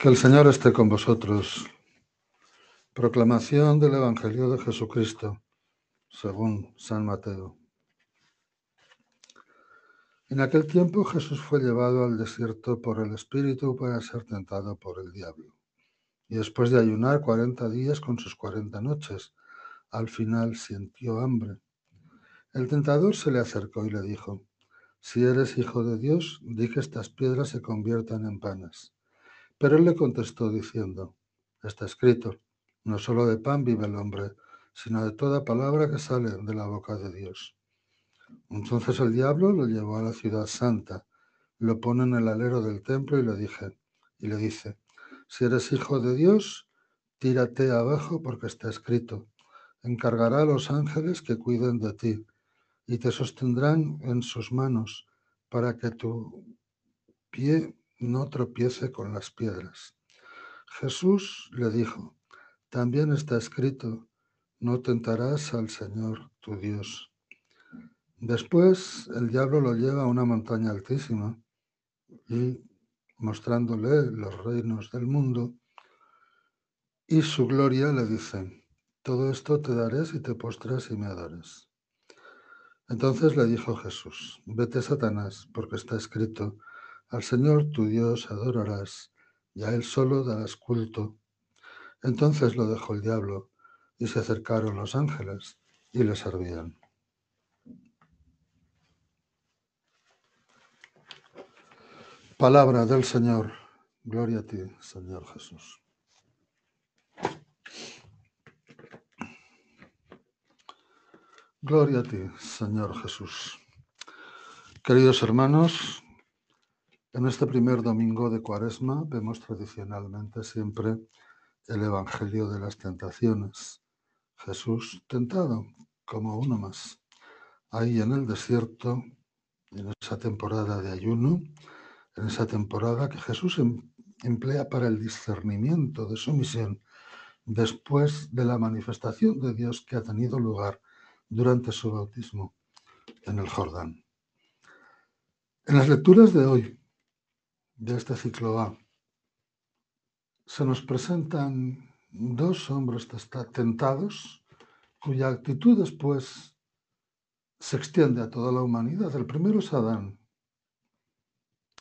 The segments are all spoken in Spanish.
Que el Señor esté con vosotros. Proclamación del Evangelio de Jesucristo, según San Mateo. En aquel tiempo Jesús fue llevado al desierto por el Espíritu para ser tentado por el diablo. Y después de ayunar cuarenta días con sus cuarenta noches, al final sintió hambre. El tentador se le acercó y le dijo, Si eres hijo de Dios, di que estas piedras se conviertan en panes. Pero él le contestó diciendo, Está escrito, no solo de pan vive el hombre, sino de toda palabra que sale de la boca de Dios. Entonces el diablo lo llevó a la ciudad santa, lo pone en el alero del templo y le dije, y le dice, si eres hijo de Dios, tírate abajo porque está escrito, encargará a los ángeles que cuiden de ti y te sostendrán en sus manos para que tu pie no tropiece con las piedras. Jesús le dijo, también está escrito, no tentarás al Señor tu Dios. Después el diablo lo lleva a una montaña altísima y mostrándole los reinos del mundo y su gloria le dice, todo esto te daré si te postras y me adores. Entonces le dijo Jesús, vete Satanás, porque está escrito, al Señor tu Dios adorarás y a Él solo darás culto. Entonces lo dejó el diablo y se acercaron los ángeles y le servían. Palabra del Señor. Gloria a ti, Señor Jesús. Gloria a ti, Señor Jesús. Queridos hermanos, en este primer domingo de Cuaresma vemos tradicionalmente siempre el Evangelio de las Tentaciones. Jesús tentado como uno más. Ahí en el desierto, en esa temporada de ayuno, en esa temporada que Jesús em, emplea para el discernimiento de su misión después de la manifestación de Dios que ha tenido lugar durante su bautismo en el Jordán. En las lecturas de hoy, de este ciclo A, se nos presentan dos hombres tentados cuya actitud después se extiende a toda la humanidad. El primero es Adán,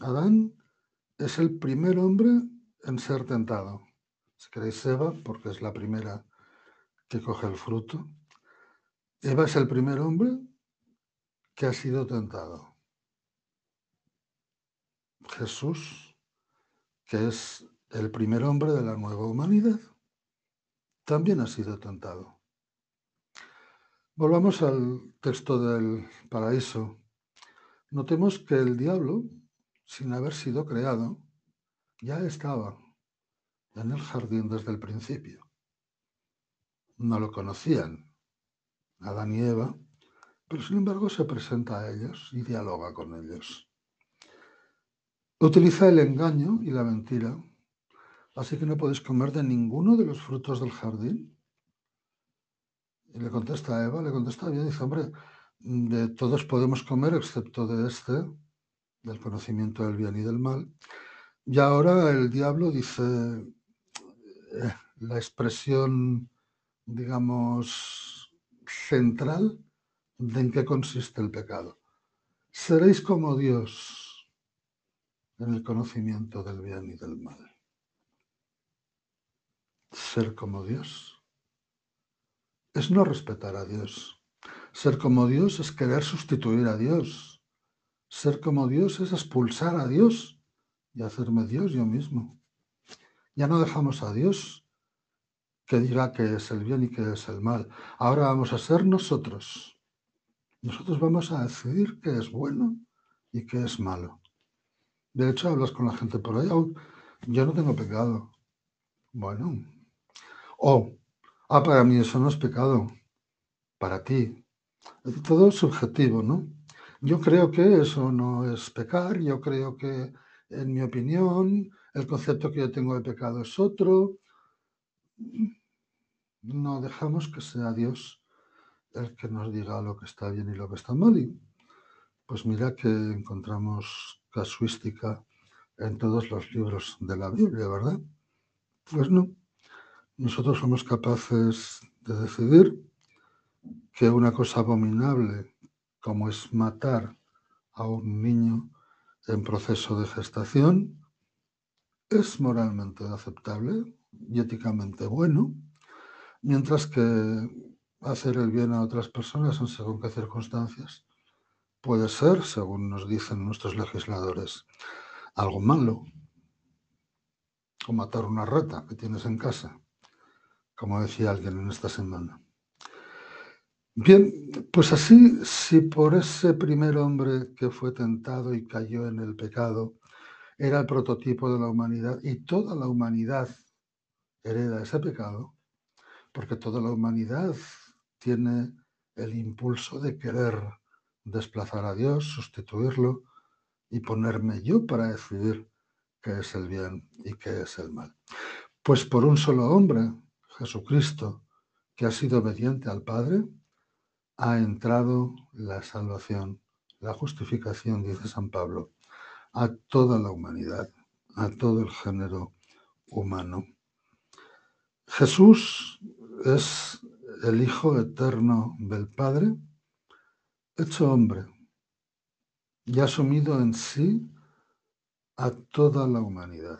Adán es el primer hombre en ser tentado. Si queréis Eva, porque es la primera que coge el fruto. Eva es el primer hombre que ha sido tentado. Jesús, que es el primer hombre de la nueva humanidad, también ha sido tentado. Volvamos al texto del paraíso. Notemos que el diablo sin haber sido creado, ya estaba en el jardín desde el principio. No lo conocían, Adán y Eva, pero sin embargo se presenta a ellos y dialoga con ellos. Utiliza el engaño y la mentira, así que no podéis comer de ninguno de los frutos del jardín. Y le contesta a Eva, le contesta bien, dice, hombre, de todos podemos comer excepto de este, del conocimiento del bien y del mal. Y ahora el diablo dice eh, la expresión, digamos, central de en qué consiste el pecado. Seréis como Dios en el conocimiento del bien y del mal. Ser como Dios es no respetar a Dios. Ser como Dios es querer sustituir a Dios ser como Dios es expulsar a Dios y hacerme Dios yo mismo. Ya no dejamos a Dios que diga que es el bien y que es el mal. Ahora vamos a ser nosotros. Nosotros vamos a decidir qué es bueno y qué es malo. De hecho, hablas con la gente por ahí, yo no tengo pecado. Bueno. O, ah, para mí eso no es pecado. Para ti. Todo es subjetivo, ¿no? Yo creo que eso no es pecar, yo creo que, en mi opinión, el concepto que yo tengo de pecado es otro. No dejamos que sea Dios el que nos diga lo que está bien y lo que está mal. Y pues mira que encontramos casuística en todos los libros de la Biblia, ¿verdad? Pues no. Nosotros somos capaces de decidir que una cosa abominable como es matar a un niño en proceso de gestación es moralmente aceptable y éticamente bueno, mientras que hacer el bien a otras personas en según qué circunstancias puede ser, según nos dicen nuestros legisladores, algo malo, o matar una rata que tienes en casa, como decía alguien en esta semana. Bien, pues así, si por ese primer hombre que fue tentado y cayó en el pecado, era el prototipo de la humanidad y toda la humanidad hereda ese pecado, porque toda la humanidad tiene el impulso de querer desplazar a Dios, sustituirlo y ponerme yo para decidir qué es el bien y qué es el mal. Pues por un solo hombre, Jesucristo, que ha sido obediente al Padre, ha entrado la salvación, la justificación, dice San Pablo, a toda la humanidad, a todo el género humano. Jesús es el Hijo eterno del Padre, hecho hombre y asumido en sí a toda la humanidad.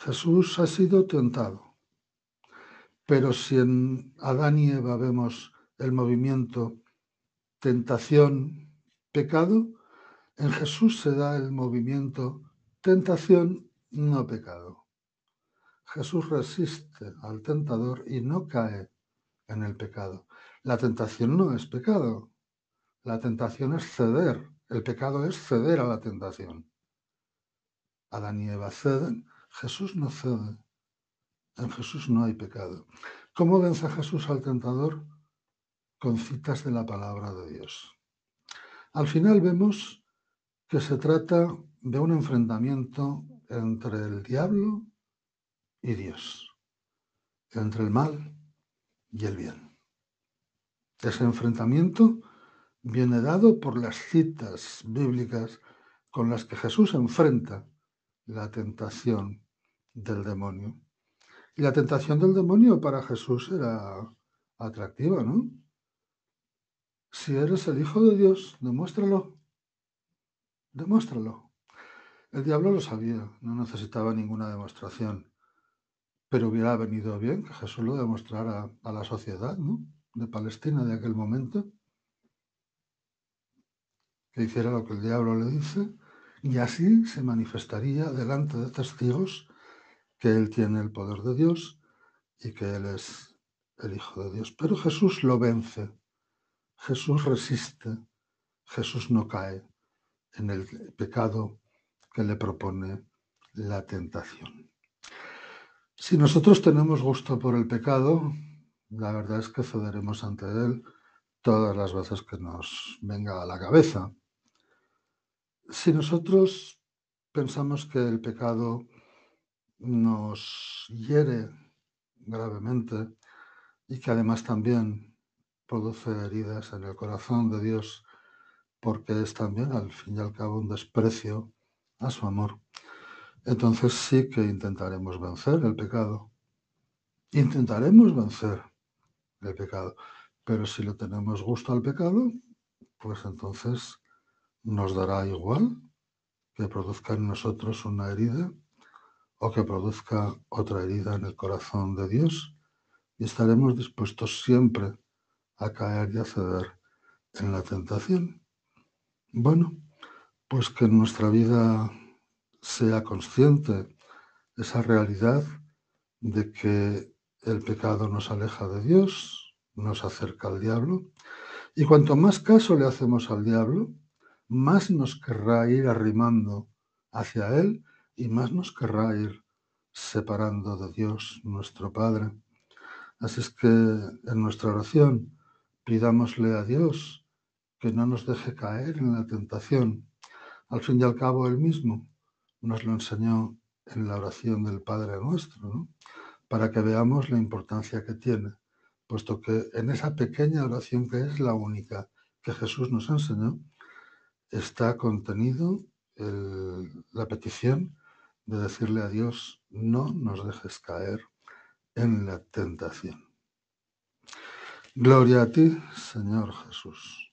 Jesús ha sido tentado, pero si en Adán y Eva vemos el movimiento tentación, pecado, en Jesús se da el movimiento tentación, no pecado. Jesús resiste al tentador y no cae en el pecado. La tentación no es pecado. La tentación es ceder. El pecado es ceder a la tentación. Adán y Eva ceden. Jesús no cede. En Jesús no hay pecado. ¿Cómo vence Jesús al tentador? con citas de la palabra de Dios. Al final vemos que se trata de un enfrentamiento entre el diablo y Dios, entre el mal y el bien. Ese enfrentamiento viene dado por las citas bíblicas con las que Jesús enfrenta la tentación del demonio. Y la tentación del demonio para Jesús era atractiva, ¿no? Si eres el Hijo de Dios, demuéstralo. Demuéstralo. El diablo lo sabía, no necesitaba ninguna demostración. Pero hubiera venido bien que Jesús lo demostrara a la sociedad de Palestina de aquel momento. Que hiciera lo que el diablo le dice y así se manifestaría delante de testigos que él tiene el poder de Dios y que él es el Hijo de Dios. Pero Jesús lo vence Jesús resiste, Jesús no cae en el pecado que le propone la tentación. Si nosotros tenemos gusto por el pecado, la verdad es que cederemos ante él todas las veces que nos venga a la cabeza. Si nosotros pensamos que el pecado nos hiere gravemente y que además también produce heridas en el corazón de Dios porque es también al fin y al cabo un desprecio a su amor. Entonces sí que intentaremos vencer el pecado. Intentaremos vencer pecado. Pero si le tenemos gusto al pecado, pues entonces nos dará igual que produzca en nosotros una herida o que produzca otra herida en el corazón de Dios. Y estaremos dispuestos siempre a caer y a ceder en la tentación. Bueno, pues que en nuestra vida sea consciente esa realidad de que el pecado nos aleja de Dios, nos acerca al diablo, y cuanto más caso le hacemos al diablo, más nos querrá ir arrimando hacia él y más nos querrá ir separando de Dios, nuestro Padre. Así es que en nuestra oración Pidámosle a Dios que no nos deje caer en la tentación. Al fin y al cabo, Él mismo nos lo enseñó en la oración del Padre nuestro, para que veamos la importancia que tiene, puesto que en esa pequeña oración que es la única que Jesús nos enseñó, está contenido la petición de decirle a Dios, no nos dejes caer en la tentación. Gloria a ti, Señor Jesús.